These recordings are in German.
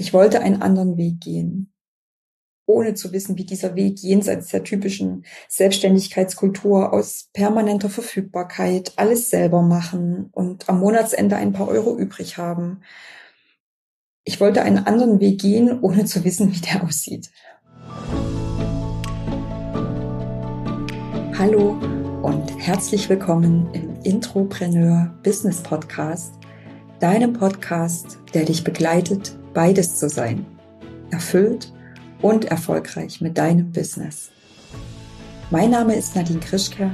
Ich wollte einen anderen Weg gehen, ohne zu wissen, wie dieser Weg jenseits der typischen Selbstständigkeitskultur aus permanenter Verfügbarkeit, alles selber machen und am Monatsende ein paar Euro übrig haben. Ich wollte einen anderen Weg gehen, ohne zu wissen, wie der aussieht. Hallo und herzlich willkommen im Intropreneur Business Podcast, deinem Podcast, der dich begleitet beides zu sein. Erfüllt und erfolgreich mit deinem Business. Mein Name ist Nadine Krischke.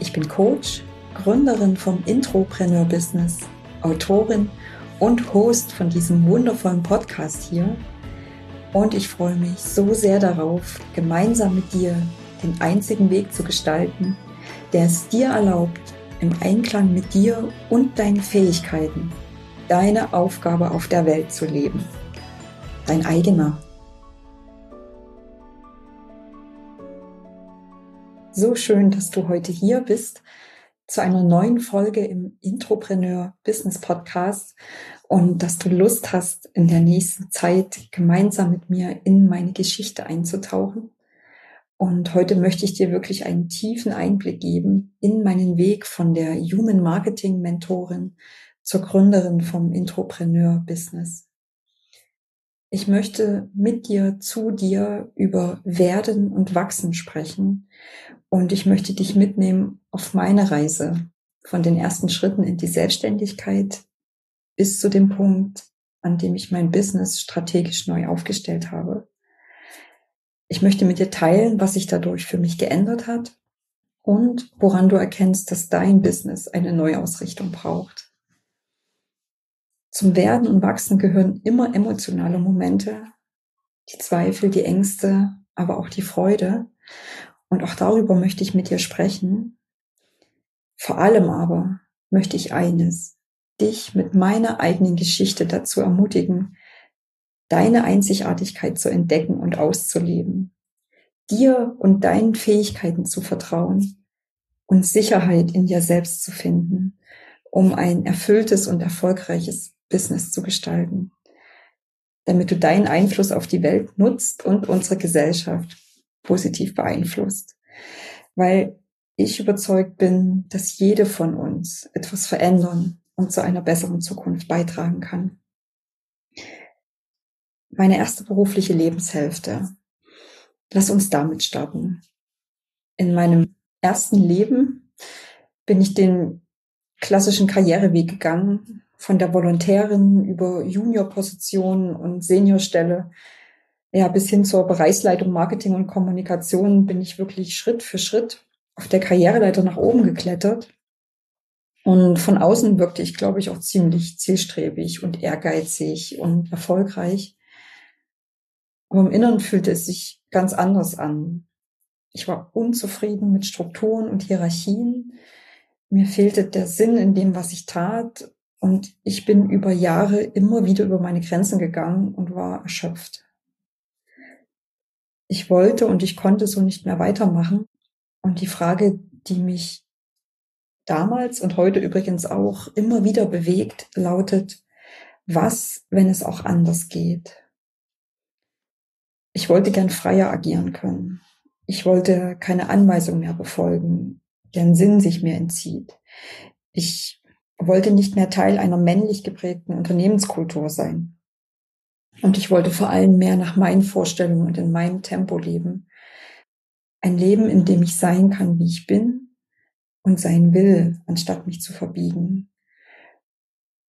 Ich bin Coach, Gründerin vom Intropreneur Business, Autorin und Host von diesem wundervollen Podcast hier. Und ich freue mich so sehr darauf, gemeinsam mit dir den einzigen Weg zu gestalten, der es dir erlaubt, im Einklang mit dir und deinen Fähigkeiten deine Aufgabe auf der Welt zu leben. Dein eigener. So schön, dass du heute hier bist zu einer neuen Folge im Intropreneur Business Podcast und dass du Lust hast, in der nächsten Zeit gemeinsam mit mir in meine Geschichte einzutauchen. Und heute möchte ich dir wirklich einen tiefen Einblick geben in meinen Weg von der Human Marketing Mentorin zur Gründerin vom Intropreneur Business. Ich möchte mit dir, zu dir über Werden und Wachsen sprechen und ich möchte dich mitnehmen auf meine Reise von den ersten Schritten in die Selbstständigkeit bis zu dem Punkt, an dem ich mein Business strategisch neu aufgestellt habe. Ich möchte mit dir teilen, was sich dadurch für mich geändert hat und woran du erkennst, dass dein Business eine Neuausrichtung braucht. Zum Werden und Wachsen gehören immer emotionale Momente, die Zweifel, die Ängste, aber auch die Freude. Und auch darüber möchte ich mit dir sprechen. Vor allem aber möchte ich eines, dich mit meiner eigenen Geschichte dazu ermutigen, deine Einzigartigkeit zu entdecken und auszuleben, dir und deinen Fähigkeiten zu vertrauen und Sicherheit in dir selbst zu finden, um ein erfülltes und erfolgreiches Business zu gestalten, damit du deinen Einfluss auf die Welt nutzt und unsere Gesellschaft positiv beeinflusst. Weil ich überzeugt bin, dass jede von uns etwas verändern und zu einer besseren Zukunft beitragen kann. Meine erste berufliche Lebenshälfte. Lass uns damit starten. In meinem ersten Leben bin ich den klassischen Karriereweg gegangen, von der Volontärin über Juniorposition und Seniorstelle ja, bis hin zur Bereichsleitung Marketing und Kommunikation bin ich wirklich Schritt für Schritt auf der Karriereleiter nach oben geklettert. Und von außen wirkte ich, glaube ich, auch ziemlich zielstrebig und ehrgeizig und erfolgreich. Aber im Inneren fühlte es sich ganz anders an. Ich war unzufrieden mit Strukturen und Hierarchien. Mir fehlte der Sinn in dem, was ich tat. Und ich bin über Jahre immer wieder über meine Grenzen gegangen und war erschöpft. Ich wollte und ich konnte so nicht mehr weitermachen. Und die Frage, die mich damals und heute übrigens auch immer wieder bewegt, lautet, was, wenn es auch anders geht? Ich wollte gern freier agieren können. Ich wollte keine Anweisung mehr befolgen, deren Sinn sich mir entzieht. Ich wollte nicht mehr Teil einer männlich geprägten Unternehmenskultur sein. Und ich wollte vor allem mehr nach meinen Vorstellungen und in meinem Tempo leben. Ein Leben, in dem ich sein kann, wie ich bin und sein will, anstatt mich zu verbiegen.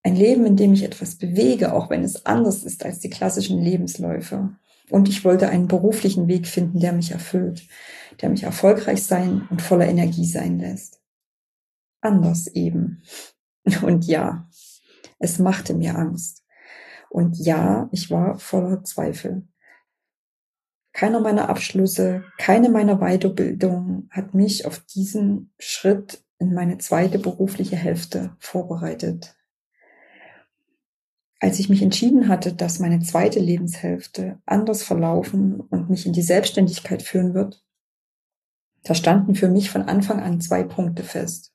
Ein Leben, in dem ich etwas bewege, auch wenn es anders ist als die klassischen Lebensläufe. Und ich wollte einen beruflichen Weg finden, der mich erfüllt, der mich erfolgreich sein und voller Energie sein lässt. Anders eben. Und ja, es machte mir Angst. Und ja, ich war voller Zweifel. Keiner meiner Abschlüsse, keine meiner Weiterbildung hat mich auf diesen Schritt in meine zweite berufliche Hälfte vorbereitet. Als ich mich entschieden hatte, dass meine zweite Lebenshälfte anders verlaufen und mich in die Selbstständigkeit führen wird, da standen für mich von Anfang an zwei Punkte fest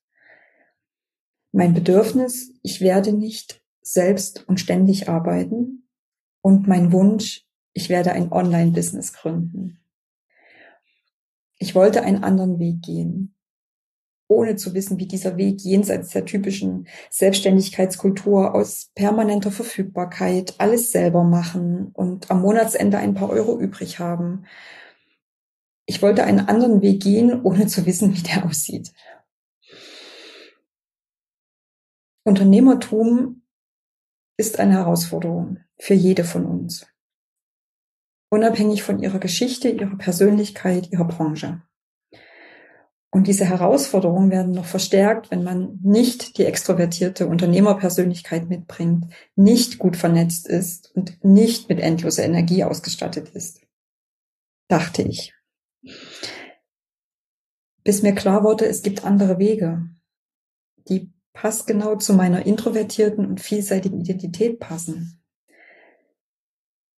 mein Bedürfnis, ich werde nicht selbst und ständig arbeiten. und mein Wunsch, ich werde ein Online-Business gründen. Ich wollte einen anderen Weg gehen, ohne zu wissen, wie dieser Weg jenseits der typischen Selbstständigkeitskultur aus permanenter Verfügbarkeit, alles selber machen und am Monatsende ein paar Euro übrig haben. Ich wollte einen anderen Weg gehen, ohne zu wissen, wie der aussieht. Unternehmertum ist eine Herausforderung für jede von uns. Unabhängig von ihrer Geschichte, ihrer Persönlichkeit, ihrer Branche. Und diese Herausforderungen werden noch verstärkt, wenn man nicht die extrovertierte Unternehmerpersönlichkeit mitbringt, nicht gut vernetzt ist und nicht mit endloser Energie ausgestattet ist. Dachte ich. Bis mir klar wurde, es gibt andere Wege, die passgenau zu meiner introvertierten und vielseitigen Identität passen.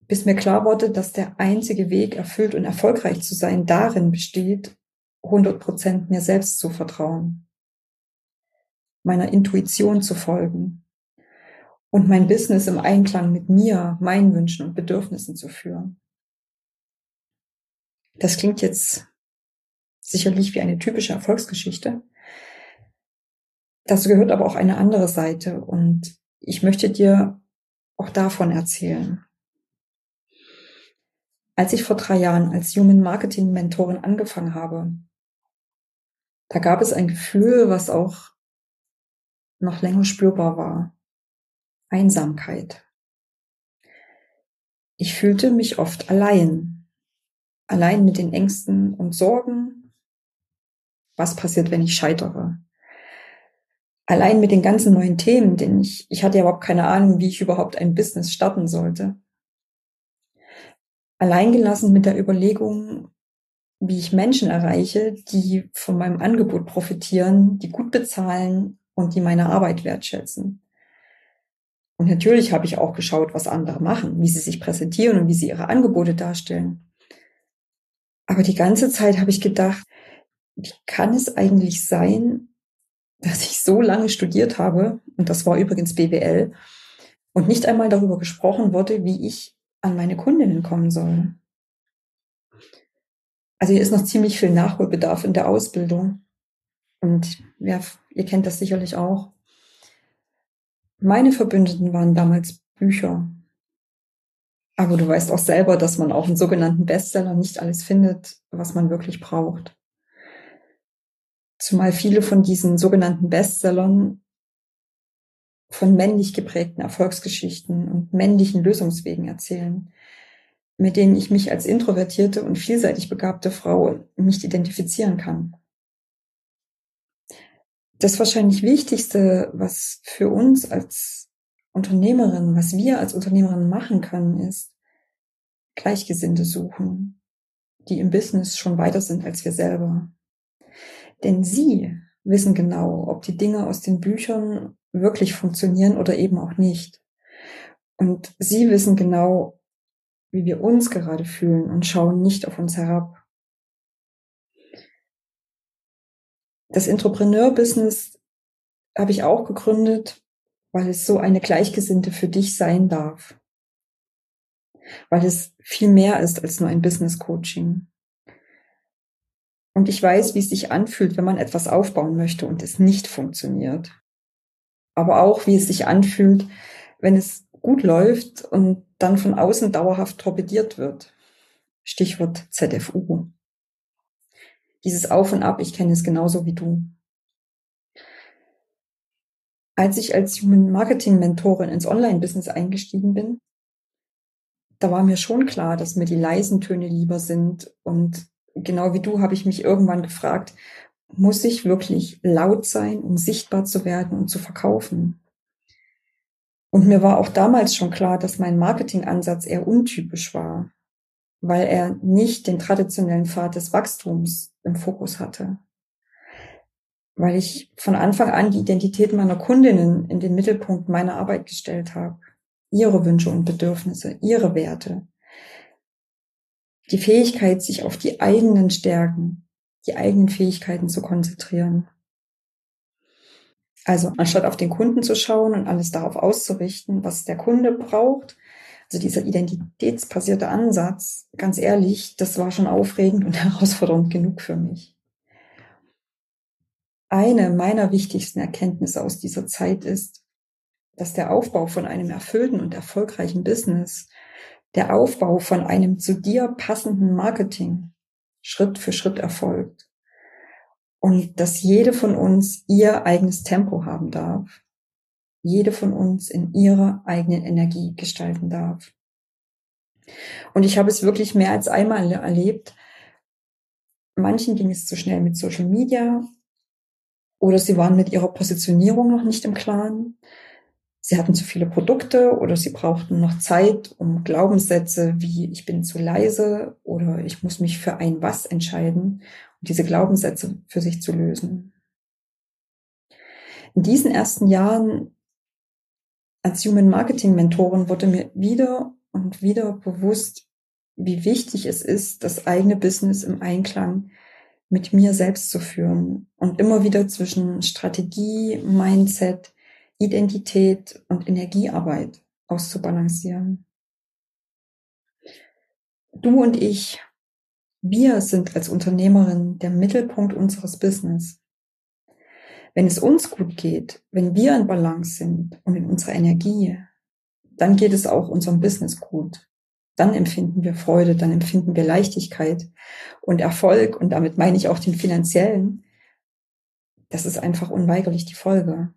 Bis mir klar wurde, dass der einzige Weg, erfüllt und erfolgreich zu sein, darin besteht, 100 Prozent mir selbst zu vertrauen, meiner Intuition zu folgen und mein Business im Einklang mit mir, meinen Wünschen und Bedürfnissen zu führen. Das klingt jetzt sicherlich wie eine typische Erfolgsgeschichte. Dazu gehört aber auch eine andere Seite und ich möchte dir auch davon erzählen. Als ich vor drei Jahren als Human Marketing Mentorin angefangen habe, da gab es ein Gefühl, was auch noch länger spürbar war. Einsamkeit. Ich fühlte mich oft allein. Allein mit den Ängsten und Sorgen. Was passiert, wenn ich scheitere? Allein mit den ganzen neuen Themen, denn ich, ich hatte ja überhaupt keine Ahnung, wie ich überhaupt ein Business starten sollte. Alleingelassen mit der Überlegung, wie ich Menschen erreiche, die von meinem Angebot profitieren, die gut bezahlen und die meine Arbeit wertschätzen. Und natürlich habe ich auch geschaut, was andere machen, wie sie sich präsentieren und wie sie ihre Angebote darstellen. Aber die ganze Zeit habe ich gedacht, wie kann es eigentlich sein, dass ich so lange studiert habe, und das war übrigens BWL, und nicht einmal darüber gesprochen wurde, wie ich an meine Kundinnen kommen soll. Also hier ist noch ziemlich viel Nachholbedarf in der Ausbildung. Und ja, ihr kennt das sicherlich auch. Meine Verbündeten waren damals Bücher. Aber du weißt auch selber, dass man auch in sogenannten Bestsellern nicht alles findet, was man wirklich braucht. Zumal viele von diesen sogenannten Bestsellern von männlich geprägten Erfolgsgeschichten und männlichen Lösungswegen erzählen mit denen ich mich als introvertierte und vielseitig begabte Frau nicht identifizieren kann. Das wahrscheinlich Wichtigste, was für uns als Unternehmerin, was wir als Unternehmerin machen können, ist Gleichgesinnte suchen, die im Business schon weiter sind als wir selber. Denn sie wissen genau, ob die Dinge aus den Büchern wirklich funktionieren oder eben auch nicht. Und sie wissen genau, wie wir uns gerade fühlen und schauen nicht auf uns herab. Das Entrepreneur-Business habe ich auch gegründet, weil es so eine Gleichgesinnte für dich sein darf. Weil es viel mehr ist als nur ein Business-Coaching. Und ich weiß, wie es sich anfühlt, wenn man etwas aufbauen möchte und es nicht funktioniert. Aber auch, wie es sich anfühlt, wenn es gut läuft und dann von außen dauerhaft torpediert wird. Stichwort ZFU. Dieses Auf und Ab, ich kenne es genauso wie du. Als ich als Human Marketing Mentorin ins Online-Business eingestiegen bin, da war mir schon klar, dass mir die leisen Töne lieber sind. Und genau wie du habe ich mich irgendwann gefragt, muss ich wirklich laut sein, um sichtbar zu werden und zu verkaufen? Und mir war auch damals schon klar, dass mein Marketingansatz eher untypisch war, weil er nicht den traditionellen Pfad des Wachstums im Fokus hatte. Weil ich von Anfang an die Identität meiner Kundinnen in den Mittelpunkt meiner Arbeit gestellt habe. Ihre Wünsche und Bedürfnisse, ihre Werte. Die Fähigkeit, sich auf die eigenen Stärken, die eigenen Fähigkeiten zu konzentrieren also anstatt auf den Kunden zu schauen und alles darauf auszurichten, was der Kunde braucht, Also dieser identitätsbasierte Ansatz, ganz ehrlich, das war schon aufregend und herausfordernd genug für mich. Eine meiner wichtigsten Erkenntnisse aus dieser Zeit ist, dass der Aufbau von einem erfüllten und erfolgreichen Business, der Aufbau von einem zu dir passenden Marketing Schritt für Schritt erfolgt und dass jede von uns ihr eigenes Tempo haben darf, jede von uns in ihrer eigenen Energie gestalten darf. Und ich habe es wirklich mehr als einmal erlebt. Manchen ging es zu schnell mit Social Media oder sie waren mit ihrer Positionierung noch nicht im Klaren sie hatten zu viele Produkte oder sie brauchten noch Zeit, um Glaubenssätze wie ich bin zu leise oder ich muss mich für ein was entscheiden und diese Glaubenssätze für sich zu lösen. In diesen ersten Jahren als Human Marketing Mentorin wurde mir wieder und wieder bewusst, wie wichtig es ist, das eigene Business im Einklang mit mir selbst zu führen und immer wieder zwischen Strategie, Mindset, Identität und Energiearbeit auszubalancieren. Du und ich, wir sind als Unternehmerin der Mittelpunkt unseres Business. Wenn es uns gut geht, wenn wir in Balance sind und in unserer Energie, dann geht es auch unserem Business gut. Dann empfinden wir Freude, dann empfinden wir Leichtigkeit und Erfolg und damit meine ich auch den finanziellen. Das ist einfach unweigerlich die Folge.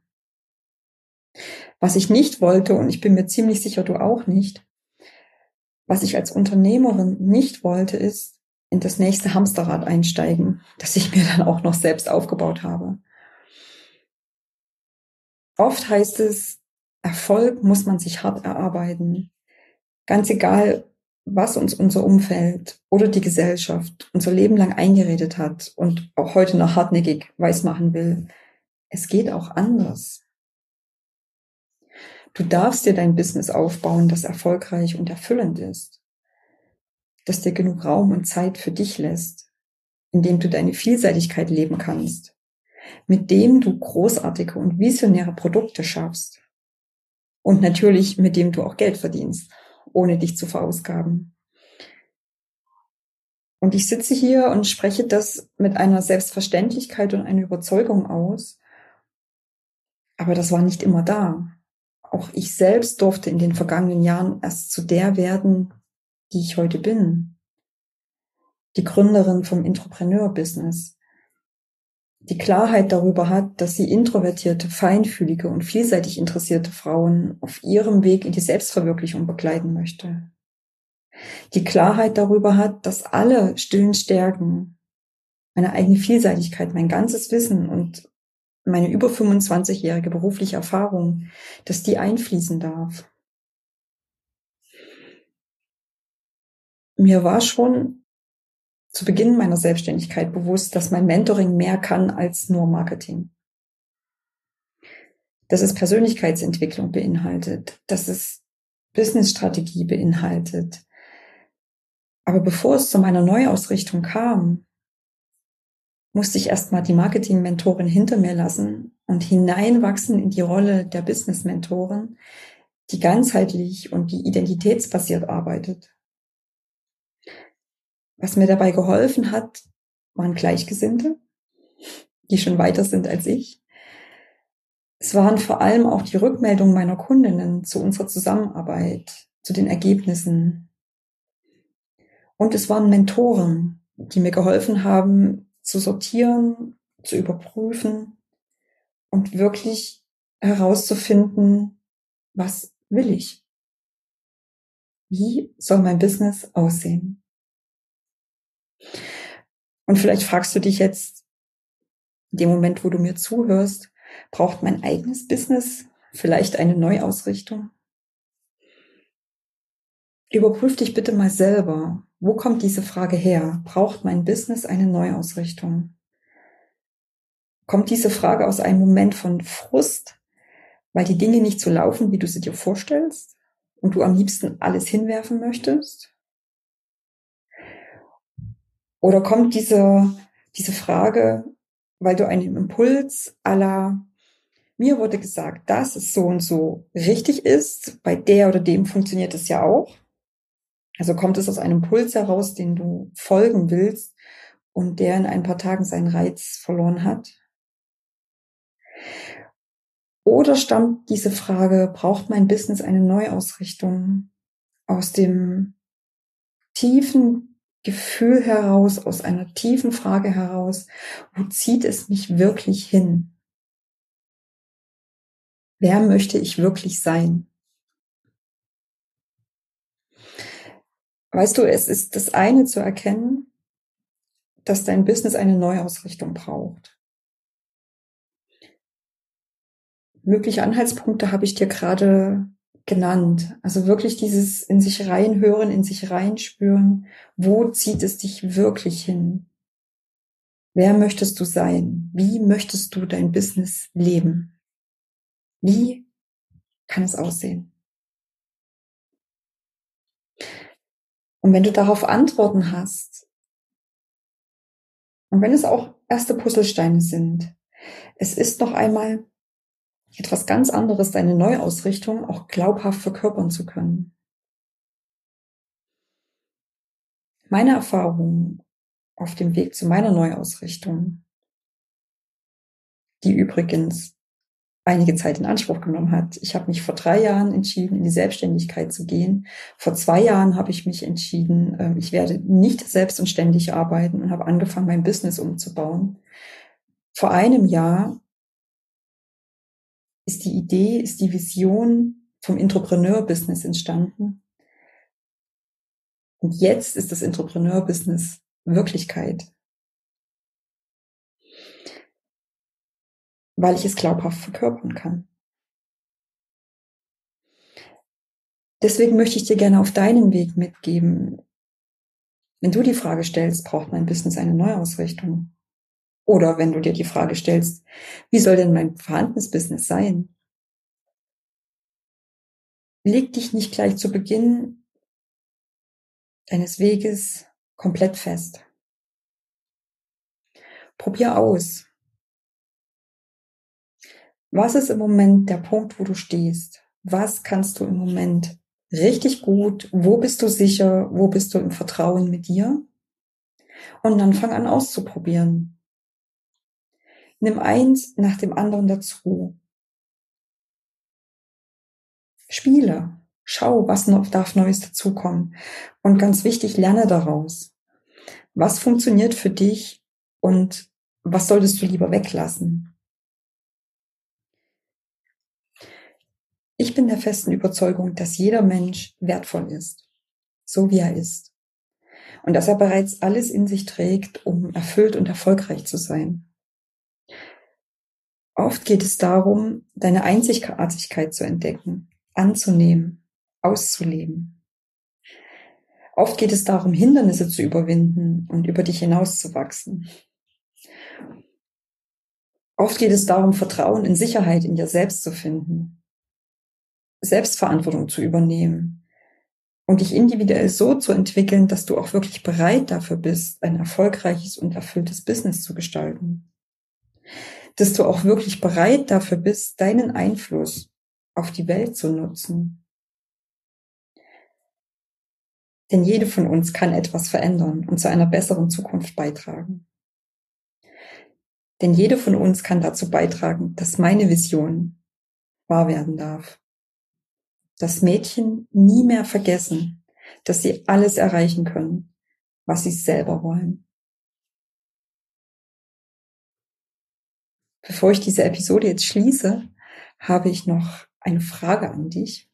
Was ich nicht wollte, und ich bin mir ziemlich sicher, du auch nicht, was ich als Unternehmerin nicht wollte, ist in das nächste Hamsterrad einsteigen, das ich mir dann auch noch selbst aufgebaut habe. Oft heißt es, Erfolg muss man sich hart erarbeiten. Ganz egal, was uns unser Umfeld oder die Gesellschaft unser Leben lang eingeredet hat und auch heute noch hartnäckig weismachen will. Es geht auch anders. Du darfst dir dein Business aufbauen, das erfolgreich und erfüllend ist, das dir genug Raum und Zeit für dich lässt, in dem du deine Vielseitigkeit leben kannst, mit dem du großartige und visionäre Produkte schaffst und natürlich mit dem du auch Geld verdienst, ohne dich zu verausgaben. Und ich sitze hier und spreche das mit einer Selbstverständlichkeit und einer Überzeugung aus. Aber das war nicht immer da auch ich selbst durfte in den vergangenen Jahren erst zu der werden, die ich heute bin. Die Gründerin vom Entrepreneur-Business. Die Klarheit darüber hat, dass sie introvertierte, feinfühlige und vielseitig interessierte Frauen auf ihrem Weg in die Selbstverwirklichung begleiten möchte. Die Klarheit darüber hat, dass alle stillen Stärken, meine eigene Vielseitigkeit, mein ganzes Wissen und meine über 25-jährige berufliche Erfahrung, dass die einfließen darf. Mir war schon zu Beginn meiner Selbstständigkeit bewusst, dass mein Mentoring mehr kann als nur Marketing. Dass es Persönlichkeitsentwicklung beinhaltet, dass es Businessstrategie beinhaltet. Aber bevor es zu meiner Neuausrichtung kam, musste ich erstmal die Marketing-Mentorin hinter mir lassen und hineinwachsen in die Rolle der Business-Mentorin, die ganzheitlich und die identitätsbasiert arbeitet. Was mir dabei geholfen hat, waren Gleichgesinnte, die schon weiter sind als ich. Es waren vor allem auch die Rückmeldungen meiner Kundinnen zu unserer Zusammenarbeit, zu den Ergebnissen. Und es waren Mentoren, die mir geholfen haben, zu sortieren, zu überprüfen und wirklich herauszufinden, was will ich? Wie soll mein Business aussehen? Und vielleicht fragst du dich jetzt, in dem Moment, wo du mir zuhörst, braucht mein eigenes Business vielleicht eine Neuausrichtung? Überprüf dich bitte mal selber. Wo kommt diese Frage her? Braucht mein Business eine Neuausrichtung? Kommt diese Frage aus einem Moment von Frust, weil die Dinge nicht so laufen, wie du sie dir vorstellst und du am liebsten alles hinwerfen möchtest? Oder kommt diese, diese Frage, weil du einen Impuls aller Mir wurde gesagt, dass es so und so richtig ist. Bei der oder dem funktioniert es ja auch. Also kommt es aus einem Puls heraus, den du folgen willst und der in ein paar Tagen seinen Reiz verloren hat? Oder stammt diese Frage, braucht mein Business eine Neuausrichtung aus dem tiefen Gefühl heraus, aus einer tiefen Frage heraus, wo zieht es mich wirklich hin? Wer möchte ich wirklich sein? Weißt du, es ist das eine zu erkennen, dass dein Business eine Neuausrichtung braucht. Mögliche Anhaltspunkte habe ich dir gerade genannt. Also wirklich dieses in sich reinhören, in sich reinspüren. Wo zieht es dich wirklich hin? Wer möchtest du sein? Wie möchtest du dein Business leben? Wie kann es aussehen? Und wenn du darauf Antworten hast, und wenn es auch erste Puzzlesteine sind, es ist noch einmal etwas ganz anderes, deine Neuausrichtung auch glaubhaft verkörpern zu können. Meine Erfahrung auf dem Weg zu meiner Neuausrichtung, die übrigens einige Zeit in Anspruch genommen hat. Ich habe mich vor drei Jahren entschieden, in die Selbstständigkeit zu gehen. Vor zwei Jahren habe ich mich entschieden, ähm, ich werde nicht selbst und ständig arbeiten und habe angefangen, mein Business umzubauen. Vor einem Jahr ist die Idee, ist die Vision vom Entrepreneur-Business entstanden. Und jetzt ist das Entrepreneur-Business Wirklichkeit. Weil ich es glaubhaft verkörpern kann. Deswegen möchte ich dir gerne auf deinen Weg mitgeben, wenn du die Frage stellst, braucht mein Business eine Neuausrichtung? Oder wenn du dir die Frage stellst, wie soll denn mein vorhandenes Business sein? Leg dich nicht gleich zu Beginn deines Weges komplett fest. Probier aus. Was ist im Moment der Punkt, wo du stehst? Was kannst du im Moment richtig gut? Wo bist du sicher? Wo bist du im Vertrauen mit dir? Und dann fang an auszuprobieren. Nimm eins nach dem anderen dazu. Spiele. Schau, was noch darf Neues dazukommen. Und ganz wichtig, lerne daraus. Was funktioniert für dich und was solltest du lieber weglassen? Ich bin der festen Überzeugung, dass jeder Mensch wertvoll ist, so wie er ist. Und dass er bereits alles in sich trägt, um erfüllt und erfolgreich zu sein. Oft geht es darum, deine Einzigartigkeit zu entdecken, anzunehmen, auszuleben. Oft geht es darum, Hindernisse zu überwinden und über dich hinauszuwachsen. Oft geht es darum, Vertrauen in Sicherheit in dir selbst zu finden, Selbstverantwortung zu übernehmen und dich individuell so zu entwickeln, dass du auch wirklich bereit dafür bist, ein erfolgreiches und erfülltes Business zu gestalten dass du auch wirklich bereit dafür bist, deinen Einfluss auf die Welt zu nutzen. Denn jede von uns kann etwas verändern und zu einer besseren Zukunft beitragen. Denn jede von uns kann dazu beitragen, dass meine Vision wahr werden darf. Dass Mädchen nie mehr vergessen, dass sie alles erreichen können, was sie selber wollen. Bevor ich diese Episode jetzt schließe, habe ich noch eine Frage an dich.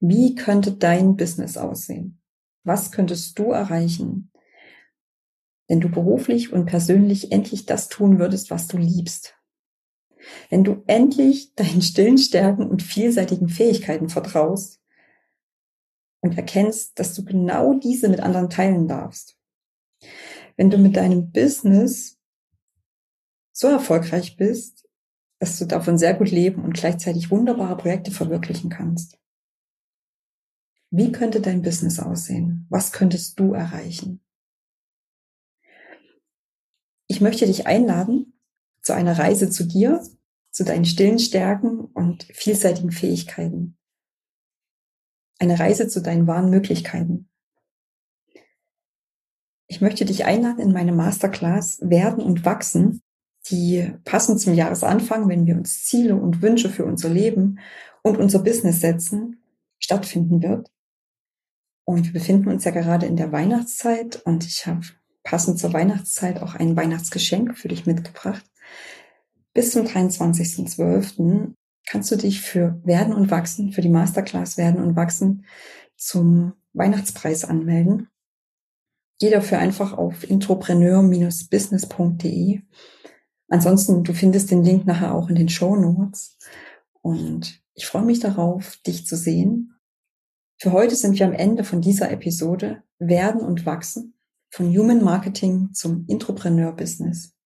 Wie könnte dein Business aussehen? Was könntest du erreichen, wenn du beruflich und persönlich endlich das tun würdest, was du liebst? Wenn du endlich deinen stillen Stärken und vielseitigen Fähigkeiten vertraust und erkennst, dass du genau diese mit anderen teilen darfst. Wenn du mit deinem Business so erfolgreich bist, dass du davon sehr gut leben und gleichzeitig wunderbare Projekte verwirklichen kannst. Wie könnte dein Business aussehen? Was könntest du erreichen? Ich möchte dich einladen zu einer Reise zu dir, zu deinen stillen Stärken und vielseitigen Fähigkeiten. Eine Reise zu deinen wahren Möglichkeiten. Ich möchte dich einladen in meine Masterclass Werden und Wachsen, die passend zum Jahresanfang, wenn wir uns Ziele und Wünsche für unser Leben und unser Business setzen, stattfinden wird. Und wir befinden uns ja gerade in der Weihnachtszeit und ich habe passend zur Weihnachtszeit auch ein Weihnachtsgeschenk für dich mitgebracht. Bis zum 23.12. kannst du dich für Werden und Wachsen, für die Masterclass Werden und Wachsen zum Weihnachtspreis anmelden. Geh dafür einfach auf intropreneur-business.de. Ansonsten, du findest den Link nachher auch in den Show Notes. Und ich freue mich darauf, dich zu sehen. Für heute sind wir am Ende von dieser Episode Werden und Wachsen von Human Marketing zum Intropreneur Business.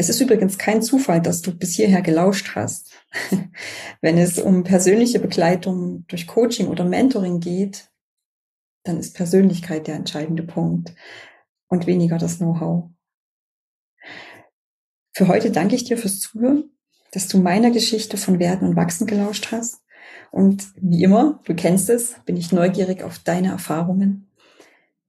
Es ist übrigens kein Zufall, dass du bis hierher gelauscht hast. Wenn es um persönliche Begleitung durch Coaching oder Mentoring geht, dann ist Persönlichkeit der entscheidende Punkt und weniger das Know-how. Für heute danke ich dir fürs Zuhören, dass du meiner Geschichte von Werden und Wachsen gelauscht hast. Und wie immer, du kennst es, bin ich neugierig auf deine Erfahrungen.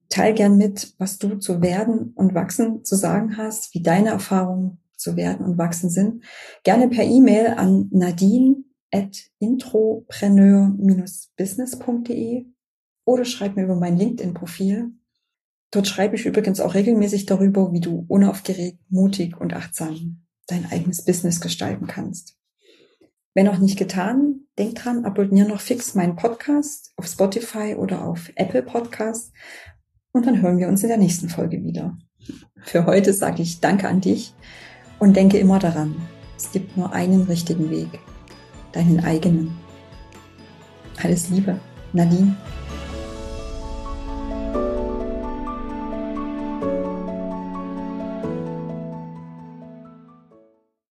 Teil gern mit, was du zu Werden und Wachsen zu sagen hast, wie deine Erfahrungen zu werden und wachsen sind. Gerne per E-Mail an nadine at intropreneur-business.de oder schreib mir über mein LinkedIn-Profil. Dort schreibe ich übrigens auch regelmäßig darüber, wie du unaufgeregt, mutig und achtsam dein eigenes Business gestalten kannst. Wenn noch nicht getan, denk dran, abonniere noch fix meinen Podcast auf Spotify oder auf Apple Podcast und dann hören wir uns in der nächsten Folge wieder. Für heute sage ich Danke an dich und denke immer daran, es gibt nur einen richtigen Weg, deinen eigenen. Alles Liebe, Nadine.